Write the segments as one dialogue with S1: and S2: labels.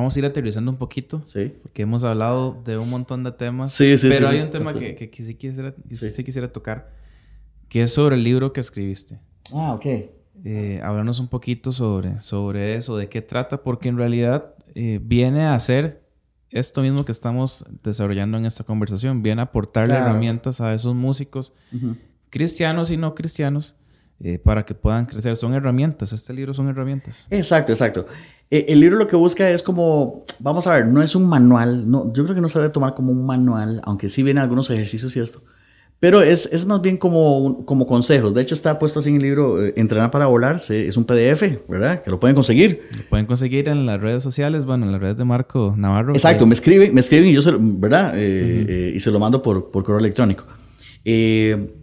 S1: vamos a ir aterrizando un poquito.
S2: Sí.
S1: Porque hemos hablado de un montón de temas.
S2: Sí, sí,
S1: Pero
S2: sí,
S1: hay
S2: sí.
S1: un tema que, que, que sí, quisiera, que
S2: Sí.
S1: sí quisiera tocar, que es sobre el libro que escribiste.
S2: Ah, ok.
S1: Eh, háblanos un poquito sobre, sobre eso, de qué trata, porque en realidad eh, viene a hacer esto mismo que estamos desarrollando en esta conversación, viene a aportarle
S2: Claro.
S1: herramientas a esos músicos
S2: Ujú.
S1: cristianos y no cristianos eh, para que puedan crecer. Son herramientas, este libro son herramientas.
S2: Exacto, exacto. Eh, el libro lo que busca es como, vamos a ver, no es un manual, no, yo creo que no se debe tomar como un manual, aunque sí vienen algunos ejercicios y esto, pero es, es más bien como, como consejos. De hecho, está puesto así en el libro eh, Entrenar para volar, se- es un PDF, ¿verdad? Que lo pueden conseguir.
S1: Lo pueden conseguir en las redes sociales, bueno, en las redes de Marco Navarro.
S2: Exacto,
S1: que-
S2: me escriben, me escriben y yo se lo, ¿verdad? Eh, eh, y se lo mando por, por correo electrónico. Eh,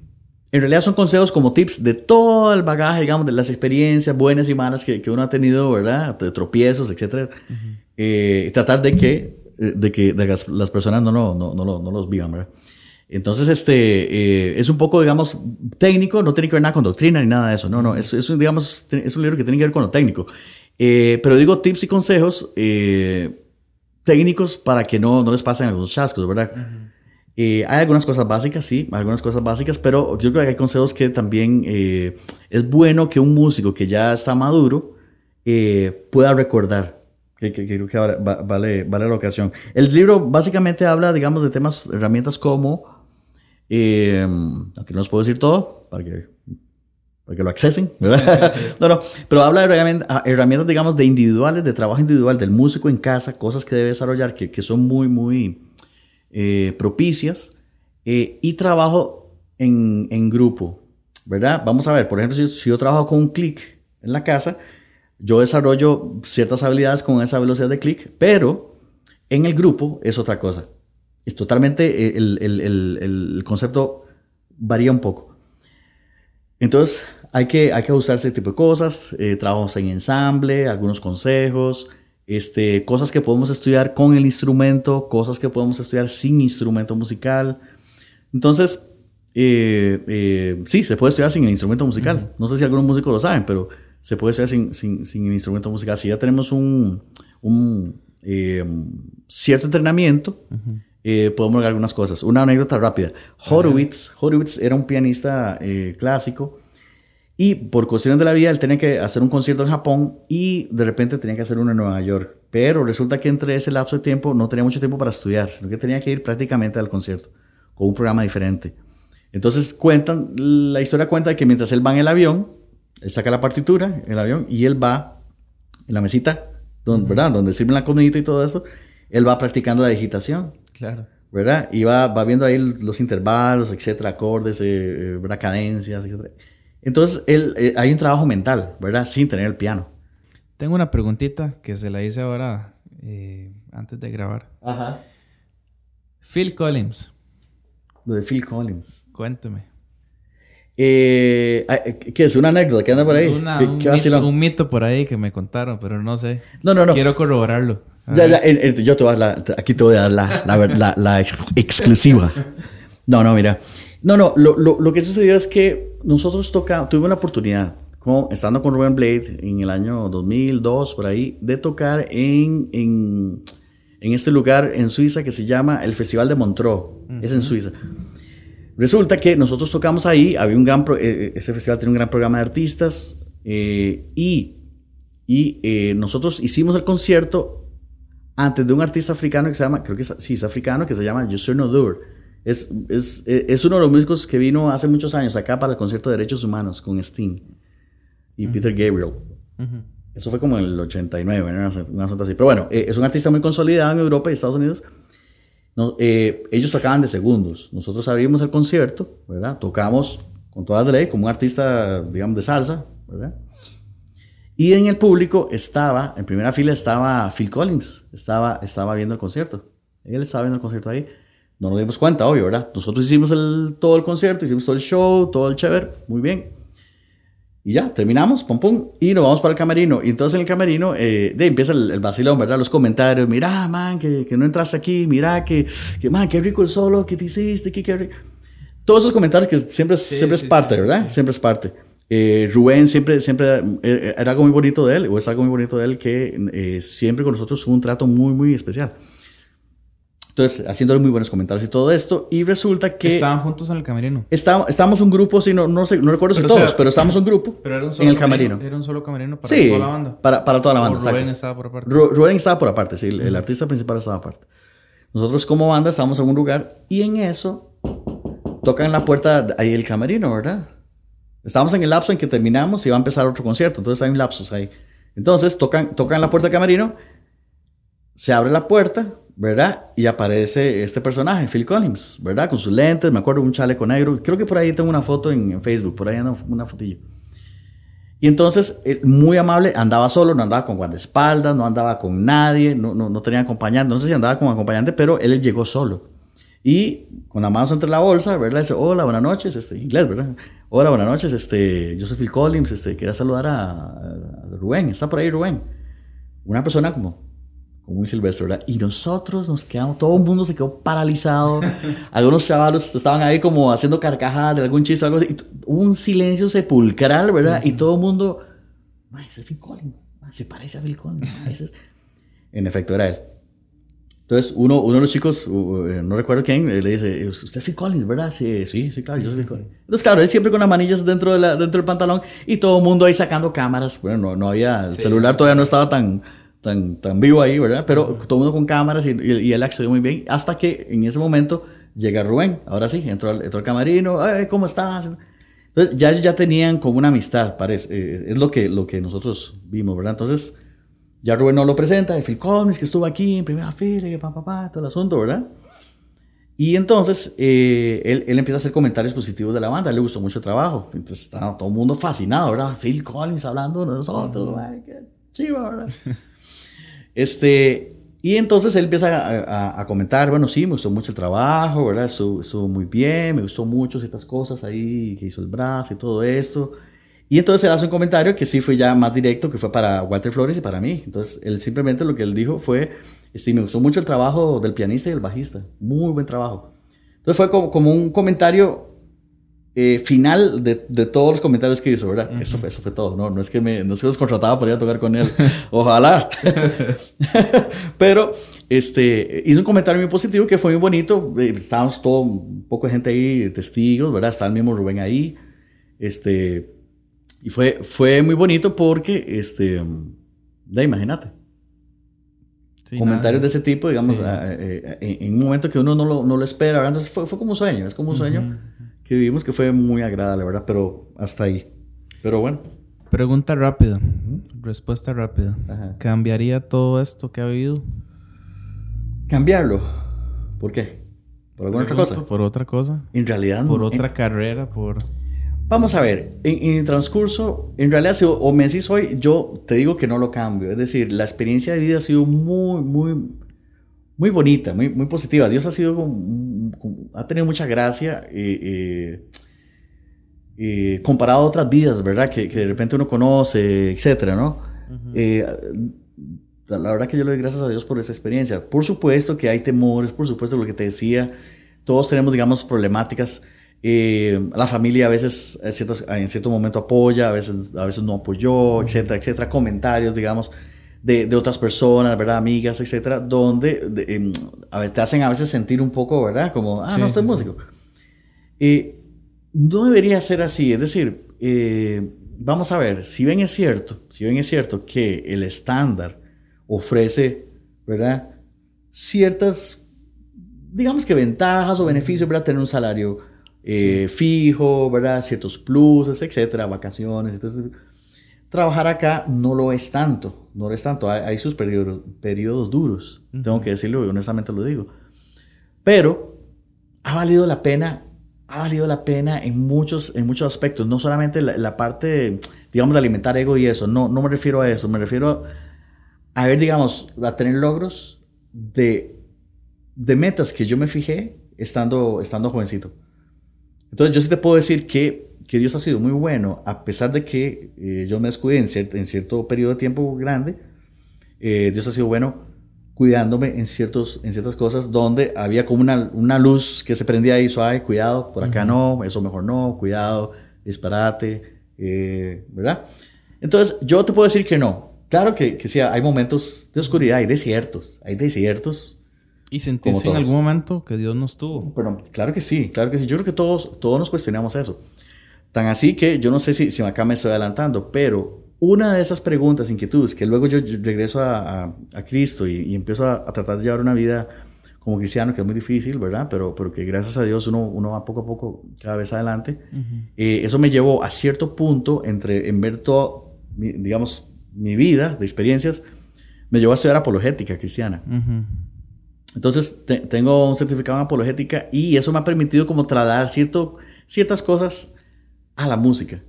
S2: en realidad son consejos como tips de todo el bagaje, digamos, de las experiencias buenas y malas que, que uno ha tenido, ¿verdad? De tropiezos, etcétera. Eh, tratar de que, eh, de que de las, las personas no, no, no, lo- no los vivan, ¿verdad? Entonces, este, eh, es un poco, digamos, técnico, no tiene que ver nada con doctrina ni nada de eso, no, no, es, es un, digamos, es un libro que tiene que ver con lo técnico. Eh, pero digo tips y consejos eh, técnicos para que no, no les pasen algunos chascos, ¿verdad? Eh, hay algunas cosas básicas, sí, algunas cosas básicas, pero yo creo que hay consejos que también eh, es bueno que un músico que ya está maduro eh, pueda recordar. Que, que- que creo que vale, va- vale, la ocasión. El libro básicamente habla, digamos, de temas, herramientas como, eh, aunque no les puedo decir todo, para que, para que lo accesen, no, no, pero habla de ah, herramientas, digamos, de individuales, de trabajo individual del músico en casa, cosas que debe desarrollar que, que son muy, muy eh, propicias eh, y trabajo en, en grupo, ¿verdad? Vamos a ver, por ejemplo, si, yo trabajo con un clic en la casa, yo desarrollo ciertas habilidades con esa velocidad de clic, pero en el grupo es otra cosa. Es totalmente, eh, el, el- el- concepto varía un poco. Entonces, hay que, hay que ajustar ese tipo de cosas, eh, trabajos en ensamble, algunos consejos, este, cosas que podemos estudiar con el instrumento, cosas que podemos estudiar sin instrumento musical. Entonces, eh, eh, sí, se puede estudiar sin el instrumento musical. No sé si algunos músicos lo saben, pero se puede estudiar sin, sin, sin el instrumento musical. Si ya tenemos un, un, eh, cierto entrenamiento, podemos lograr algunas cosas. Una anécdota rápida. Horowitz, Horowitz era un pianista clásico y por cuestiones de la vida él tenía que hacer un concierto en Japón y de repente tenía que hacer uno en Nueva York. Pero resulta que entre ese lapso de tiempo no tenía mucho tiempo para estudiar, sino que tenía que ir prácticamente al concierto con un programa diferente. Entonces cuentan, la historia cuenta de que mientras él va en el avión, él saca la partitura, el avión, y él va en la mesita, donde, ¿verdad? Donde sirven la comidita y todo esto, él va practicando la digitación.
S1: Claro.
S2: ¿verdad? Y va, va viendo ahí los intervalos, etcétera, acordes, eh, eh, cadencias, etcétera. Entonces, él, eh, hay un trabajo mental, ¿verdad? Sin tener el piano.
S1: Tengo una preguntita que se la hice ahora eh, antes de grabar.
S2: Ajá.
S1: Phil Collins,
S2: Lo de Phil Collins.
S1: cuénteme.
S2: Eh, ¿Qué es? ¿Una anécdota que anda por ahí?
S1: Una-
S2: ¿Qué,
S1: un, mito, un mito por ahí que me contaron, pero no sé.
S2: No, no, no.
S1: Quiero corroborarlo.
S2: Ya, ya, yo te voy a dar la, aquí te voy a dar la, la, la- la ex- exclusiva. No, no, mira. No, no, lo, lo, lo que sucedió es que nosotros tocamos, tuve una oportunidad, como, estando con Ruben Blade en el año 2002, por ahí, de tocar en, en, en este lugar en Suiza que se llama el Festival de Montreux. Es en Suiza. Resulta que nosotros tocamos ahí, había un gran, pro- eh, ese festival tiene un gran programa de artistas eh, y, y eh, nosotros hicimos el concierto antes de un artista africano que se llama, creo que es, sí, es africano, que se llama Yusur Nodur. Es, es, eh, es uno de los músicos que vino hace muchos años acá para el concierto de Derechos Humanos con Sting y Peter Gabriel. Eso fue como en el 89, ¿no? una, una cosa así. Pero bueno, eh, es un artista muy consolidado en Europa y Estados Unidos. No, eh, ellos tocaban de segundos. Nosotros abrimos el concierto, ¿verdad? Tocamos con toda la ley, como un artista, digamos, de salsa, ¿verdad? Y en el público estaba, en primera fila estaba Phil Collins, estaba, estaba viendo el concierto. Él estaba viendo el concierto ahí. No nos dimos cuenta, obvio, ¿verdad? Nosotros hicimos el, todo el concierto, hicimos todo el show, todo el chévere, muy bien. Y ya, terminamos, pum pum, y nos vamos para el camerino. Y entonces en el camerino, eh, de, empieza el, el vacilón, ¿verdad? Los comentarios, mira, man, que, que no entraste aquí, mira, que, que, man, qué rico el solo que te hiciste, que qué rico. Todos esos comentarios que siempre, siempre
S1: sí,
S2: es parte,
S1: sí,
S2: ¿verdad?
S1: sí.
S2: Siempre es parte. Eh, Rubén siempre, siempre eh, era algo muy bonito de él, o es algo muy bonito de él, que eh, siempre con nosotros tuvo un trato muy, muy especial. Entonces, haciéndole muy buenos comentarios y todo esto, y resulta que...
S1: Estaban juntos en el camerino.
S2: Estábamos, estábamos un grupo, sí, no, no, sé, no recuerdo si todos, pero estábamos un grupo
S1: Pero era un solo
S2: en el camerino.
S1: Era un solo camerino para
S2: Sí,
S1: toda la banda.
S2: para, para toda la banda.
S1: Rubén
S2: exacto.
S1: estaba por aparte.
S2: Ru- Rubén estaba por aparte, sí, el, el artista principal estaba aparte. Nosotros como banda estábamos en un lugar y en eso tocan la puerta ahí el camerino, ¿verdad? Estábamos en el lapso en que terminamos y va a empezar otro concierto, entonces hay un lapsus ahí. Entonces tocan, tocan la puerta del camerino, se abre la puerta, ¿verdad? Y aparece este personaje, Phil Collins, ¿verdad? Con sus lentes, me acuerdo un chaleco negro. Creo que por ahí tengo una foto en, en Facebook, por ahí anda una fotillo. Y entonces, muy amable, andaba solo, no andaba con guardaespaldas, no andaba con nadie, no, no, no tenía acompañante, no sé si andaba con acompañante, pero él llegó solo. Y con las manos entre la bolsa, ¿verdad? Dice, hola, buenas noches, este, inglés, ¿verdad? Hola, buenas noches, este, yo soy Phil Collins, este, quería saludar a, a Rubén, está por ahí Rubén. Una persona como, como muy silvestre, ¿verdad? Y nosotros nos quedamos, todo el mundo se quedó paralizado. Algunos chavalos estaban ahí como haciendo carcajadas de algún chiste o algo así. Hubo un silencio sepulcral, ¿verdad? Y todo el mundo, "Ma, ese es Phil Collins, se parece a Phil Collins. ese es-". En efecto, era él. Entonces, uno, uno de los chicos, uh, eh, no recuerdo quién, eh, le dice, usted es Phil Collins, ¿verdad? Sí, sí, sí, claro, yo soy Phil Collins. Entonces, claro, él siempre con las manillas dentro, de la- dentro del pantalón y todo el mundo ahí sacando cámaras. Bueno, no, no había, el celular todavía no estaba tan, tan, tan vivo ahí, ¿verdad? Pero todo el mundo con cámaras y, y- y él accedió muy bien. Hasta que en ese momento llega Rubén, ahora sí, entró, al- entró al camarino, "Ay, ¿cómo estás? Entonces, ya, ya tenían como una amistad, parece. eh, es lo que, lo que nosotros vimos, ¿verdad? Entonces, ya Rubén nos lo presenta, de Phil Collins, que estuvo aquí en primera fila, que pa, pa, pa, todo el asunto, ¿verdad? Y entonces eh, él, él empieza a hacer comentarios positivos de la banda, a él le gustó mucho el trabajo. Entonces estaba todo el mundo fascinado, ¿verdad? Phil Collins hablando de nosotros, ay, qué chiva, ¿verdad? este, y entonces él empieza a, a- a comentar, bueno, sí, me gustó mucho el trabajo, ¿verdad? Estuvo, estuvo muy bien, me gustó mucho ciertas cosas ahí, que hizo el brazo y todo esto. Y entonces él hace un comentario que sí fue ya más directo, que fue para Walter Flores y para mí. Entonces él simplemente lo que él dijo fue, sí, me gustó mucho el trabajo del pianista y del bajista, muy buen trabajo. Entonces fue como, como un comentario eh, final de, de todos los comentarios que hizo, ¿verdad? eso, fue, eso fue todo, ¿no? No es que me, no es que los contrataba para ir a tocar con él, ojalá. Pero este, hizo un comentario muy positivo que fue muy bonito. Eh, Estábamos todo, un poco de gente ahí, testigos, ¿verdad? Está el mismo Rubén ahí. Este, y fue, fue muy bonito porque, este, ya imagínate,
S1: Sí,
S2: comentarios de
S1: nada.
S2: ese tipo, digamos,
S1: Sí.
S2: a- eh, en, en un momento que uno no lo, no lo espera, ¿verdad? Entonces fue, fue como un sueño, es como un sueño
S1: Ujú.
S2: Que vivimos que fue muy agradable, ¿verdad? Pero hasta ahí. Pero bueno.
S1: Pregunta rápida. Respuesta rápida.
S2: Ajá.
S1: ¿Cambiaría todo esto que ha vivido?
S2: Cambiarlo. ¿Por qué? ¿Por alguna otra cosa?
S1: ¿Por otra cosa?
S2: En realidad
S1: ¿Por
S2: no.
S1: otra
S2: En-
S1: carrera? ¿Por...?
S2: vamos a ver, en, en el transcurso, en realidad, si o- o me decís hoy, yo te digo que no lo cambio. Es decir, la experiencia de vida ha sido muy, muy, muy bonita, muy, muy positiva. Dios ha sido, ha tenido mucha gracia. eh, eh, eh, comparado a otras vidas, ¿verdad? Que, que de repente uno conoce, etcétera, ¿no? Eh, la la verdad que yo le doy gracias a Dios por esa experiencia. Por supuesto que hay temores, por supuesto lo que te decía, todos tenemos, digamos, problemáticas. Eh, la familia a veces a ciertos- en cierto momento apoya, a veces, a veces no apoyó, etcétera, etcétera. Comentarios, digamos, de, de otras personas, ¿verdad? Amigas, etcétera, donde de- em, a te hacen a veces sentir un poco, ¿verdad? Como, ah,
S1: Sí,
S2: no, estoy
S1: sí, sí.
S2: músico. Eh, no debería ser así, es decir, eh, vamos a ver, si bien es cierto, si bien es cierto que el estándar ofrece, ¿verdad? Ciertas, digamos que ventajas o beneficios, ¿verdad? Tener un salario eh, fijo, ¿verdad? Ciertos pluses, etcétera, vacaciones, entonces trabajar acá no lo es tanto, no lo es tanto, hay, hay sus periodos, periodos duros, tengo que decirlo y honestamente lo digo, pero ha valido la pena, ha valido la pena en muchos, en muchos aspectos, no solamente la, la parte, digamos, de alimentar ego y eso, no, no me refiero a eso, me refiero a, a ver, digamos, a tener logros de, de metas que yo me fijé estando, estando jovencito. Entonces yo sí te puedo decir que, que Dios ha sido muy bueno, a pesar de que eh, yo me descuidé en cierto, en cierto periodo de tiempo grande, eh, Dios ha sido bueno cuidándome en, ciertos, en ciertas cosas donde había como una, una luz que se prendía ahí suave, cuidado, por acá no, eso mejor no, cuidado, disparate, eh, ¿verdad? Entonces, yo te puedo decir que no. Claro que, que sí, hay momentos de oscuridad, hay desiertos, hay desiertos.
S1: ¿Y sentiste en algún momento que Dios nos tuvo?
S2: Pero, claro que sí, claro que sí. Yo creo que todos, todos nos cuestionamos eso. Tan así que yo no sé si, si acá me estoy adelantando, pero una de esas preguntas, inquietudes, que luego yo regreso a, a, Cristo y, y empiezo a, a, tratar de llevar una vida como cristiano, que es muy difícil, ¿verdad? Pero, pero que gracias a Dios uno, uno va poco a poco cada vez adelante. eh, eso me llevó a cierto punto entre, en ver todo, mi, digamos, mi vida de experiencias, me llevó a estudiar apologética cristiana. Entonces, te, tengo un certificado en apologética y eso me ha permitido como trasladar cierto, ciertas cosas a la música.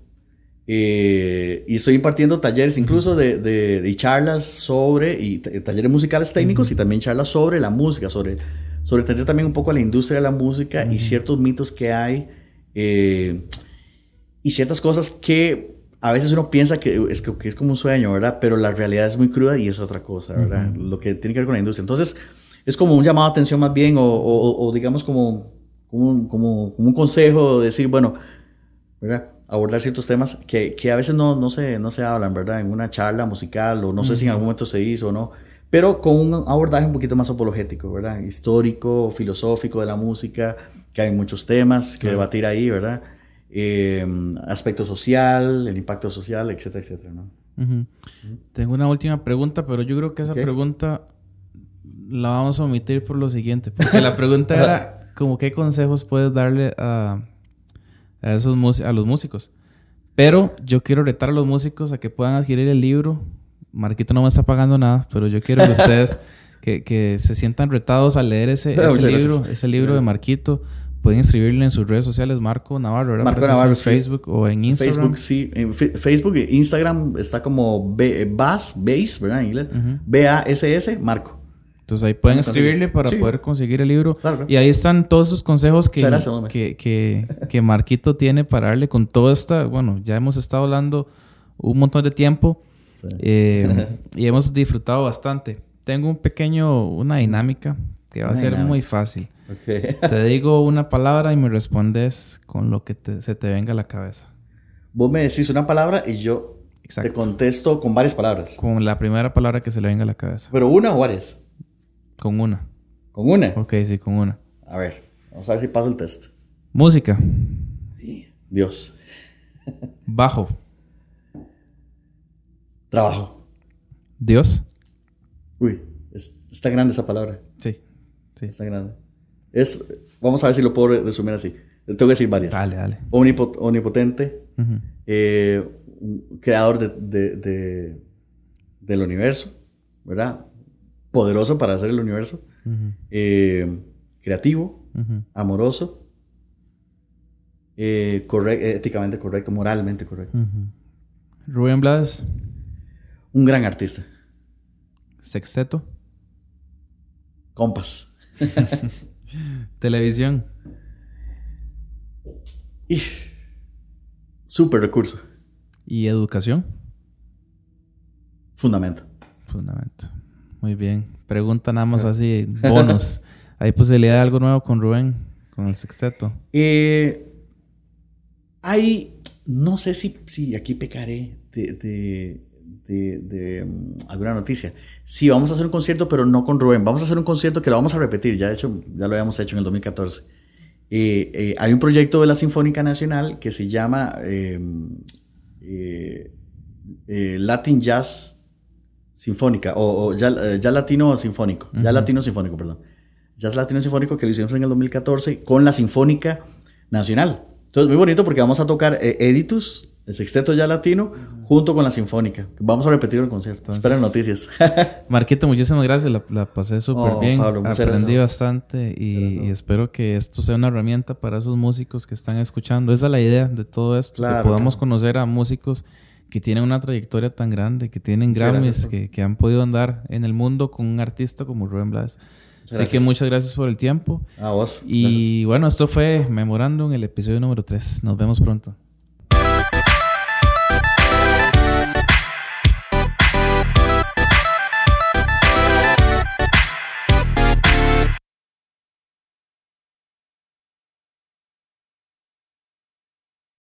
S2: Eh, y estoy impartiendo talleres incluso de, de, de charlas sobre, y talleres musicales técnicos uh -huh. y también charlas sobre la música, sobre, sobre entender también un poco a la industria de la música uh -huh. y ciertos mitos que hay eh, y ciertas cosas que a veces uno piensa que es, que es como un sueño, ¿verdad? Pero la realidad es muy cruda y es otra cosa, ¿verdad? Uh -huh. Lo que tiene que ver con la industria. Entonces, es como un llamado a atención más bien o, o, o digamos como, como, como, como un consejo de decir, bueno, ¿verdad? abordar ciertos temas que, que a veces no, no, se, no se hablan, ¿verdad? En una charla musical o no sé uh -huh. si en algún momento se hizo o no, pero con un abordaje un poquito más apologético, ¿verdad? Histórico, filosófico de la música, que hay muchos temas que debatir ahí, ¿verdad? Eh, aspecto social, el impacto social, etcétera, etcétera, ¿no?
S1: Uh -huh. Tengo una última pregunta, pero yo creo que esa pregunta la vamos a omitir por lo siguiente, porque la pregunta era como qué consejos puedes darle a a, esos, a los músicos. Pero yo quiero retar a los músicos a que puedan adquirir el libro. Marquito no me está pagando nada, pero yo quiero que ustedes que, que, se sientan retados a leer ese, ese libro, ese libro de Marquito. Pueden escribirle en sus redes sociales, Marco Navarro, ¿verdad?
S2: Marco Navarro,
S1: en Facebook sí. o en Instagram.
S2: Facebook, sí. En Facebook e Instagram está como Bass, Bass, ¿verdad? En inglés. Uh -huh. B-A-S-S, Marco.
S1: Entonces ahí pueden escribirle para sí. poder conseguir el libro. Claro. Y ahí están todos esos consejos que, que, que, que, Marquito tiene para darle con toda esta... Bueno, ya hemos estado hablando un montón de tiempo sí. eh, y hemos disfrutado bastante. Tengo un pequeño, una dinámica que va a ser muy fácil. Okay. te digo una palabra y me respondes con lo que te, se te venga a la cabeza.
S2: Vos me decís una palabra y yo Exacto. te contesto con varias palabras.
S1: Con la primera palabra que se le venga a la cabeza.
S2: ¿Pero una o varias?
S1: Con una.
S2: ¿Con una?
S1: Ok, sí, con una.
S2: A ver, vamos a ver si paso el test.
S1: Música.
S2: Dios.
S1: Bajo.
S2: Trabajo.
S1: Dios.
S2: Uy, es, está grande esa palabra.
S1: Sí, sí.
S2: Está grande. Es, vamos a ver si lo puedo resumir así. Tengo que decir varias.
S1: Dale, dale.
S2: Omnipot omnipotente. Uh -huh. eh, creador de, de, de, del universo, ¿verdad? Poderoso para hacer el universo, uh -huh. eh, creativo, uh -huh. amoroso, eh, correct, éticamente correcto, moralmente correcto. Uh
S1: -huh. Rubén Blades.
S2: Un gran artista.
S1: Sexteto.
S2: Compas.
S1: Televisión.
S2: Y super recurso.
S1: ¿Y educación?
S2: Fundamento.
S1: Fundamento. Muy bien. Pregunta nada más así, bonos. ¿Hay posibilidad de algo nuevo con Rubén, con el sexteto?
S2: Eh, hay, no sé si, si aquí pecaré de, de, de, de um, alguna noticia. Sí, vamos a hacer un concierto, pero no con Rubén. Vamos a hacer un concierto que lo vamos a repetir. Ya, de hecho, ya lo habíamos hecho en el 2014. Eh, eh, hay un proyecto de la Sinfónica Nacional que se llama eh, Latin Jazz sinfónica, o, o ya, ya, latino sinfónico, uh -huh. ya latino sinfónico, perdón. Jazz latino sinfónico que lo hicimos en el 2014 con la Sinfónica Nacional. Entonces, muy bonito porque vamos a tocar eh, Editus, el sexteto ya latino, junto con la Sinfónica. Vamos a repetir el concierto. Entonces, Esperen noticias.
S1: Marquito, muchísimas gracias. La, la pasé súper oh, bien. Pablo, Aprendí gracias. bastante y, y, espero que esto sea una herramienta para esos músicos que están escuchando. Esa es la idea de todo esto, claro, que podamos claro. conocer a músicos que tienen una trayectoria tan grande, que tienen Grammys, que, que, han podido andar en el mundo con un artista como Rubén Blas. Así que muchas gracias por el tiempo.
S2: A vos.
S1: Y
S2: gracias.
S1: bueno, esto fue Memorándum, el episodio número 3. Nos vemos pronto.